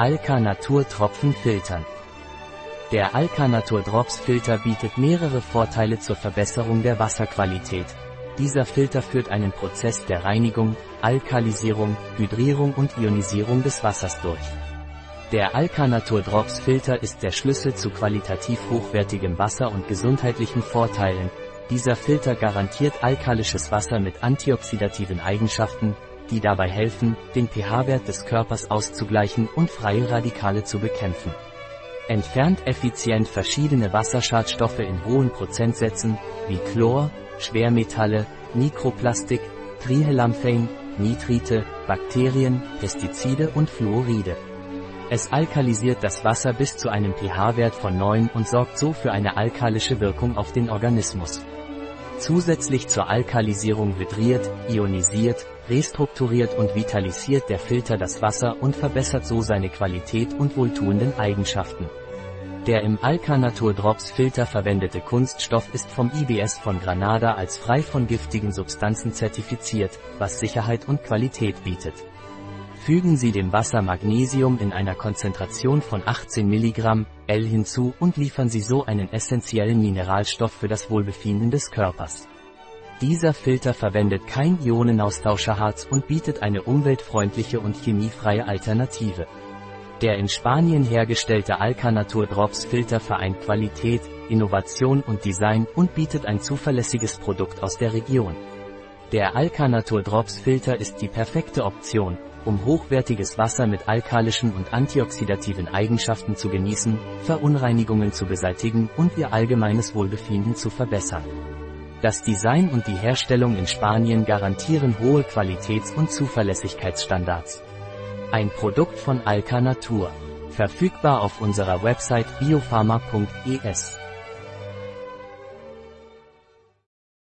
Alka Natur Tropfen filtern. Der Alka Natur Drops Filter bietet mehrere Vorteile zur Verbesserung der Wasserqualität. Dieser Filter führt einen Prozess der Reinigung, Alkalisierung, Hydrierung und Ionisierung des Wassers durch. Der Alka Natur Drops Filter ist der Schlüssel zu qualitativ hochwertigem Wasser und gesundheitlichen Vorteilen. Dieser Filter garantiert alkalisches Wasser mit antioxidativen Eigenschaften, die dabei helfen, den pH-Wert des Körpers auszugleichen und freie Radikale zu bekämpfen. Entfernt effizient verschiedene Wasserschadstoffe in hohen Prozentsätzen, wie Chlor, Schwermetalle, Mikroplastik, Trihellamphein, Nitrite, Bakterien, Pestizide und Fluoride. Es alkalisiert das Wasser bis zu einem pH-Wert von 9 und sorgt so für eine alkalische Wirkung auf den Organismus. Zusätzlich zur Alkalisierung hydriert, ionisiert, restrukturiert und vitalisiert der Filter das Wasser und verbessert so seine Qualität und wohltuenden Eigenschaften. Der im Alkanatur Drops Filter verwendete Kunststoff ist vom IBS von Granada als frei von giftigen Substanzen zertifiziert, was Sicherheit und Qualität bietet. Fügen Sie dem Wasser Magnesium in einer Konzentration von 18 mg L hinzu und liefern Sie so einen essentiellen Mineralstoff für das Wohlbefinden des Körpers. Dieser Filter verwendet kein Ionenaustauscherharz und bietet eine umweltfreundliche und chemiefreie Alternative. Der in Spanien hergestellte Alcanatur Drops Filter vereint Qualität, Innovation und Design und bietet ein zuverlässiges Produkt aus der Region. Der Alcanatur Drops Filter ist die perfekte Option, um hochwertiges Wasser mit alkalischen und antioxidativen Eigenschaften zu genießen, Verunreinigungen zu beseitigen und ihr allgemeines Wohlbefinden zu verbessern. Das Design und die Herstellung in Spanien garantieren hohe Qualitäts- und Zuverlässigkeitsstandards. Ein Produkt von Alka Natur. Verfügbar auf unserer Website biopharma.es.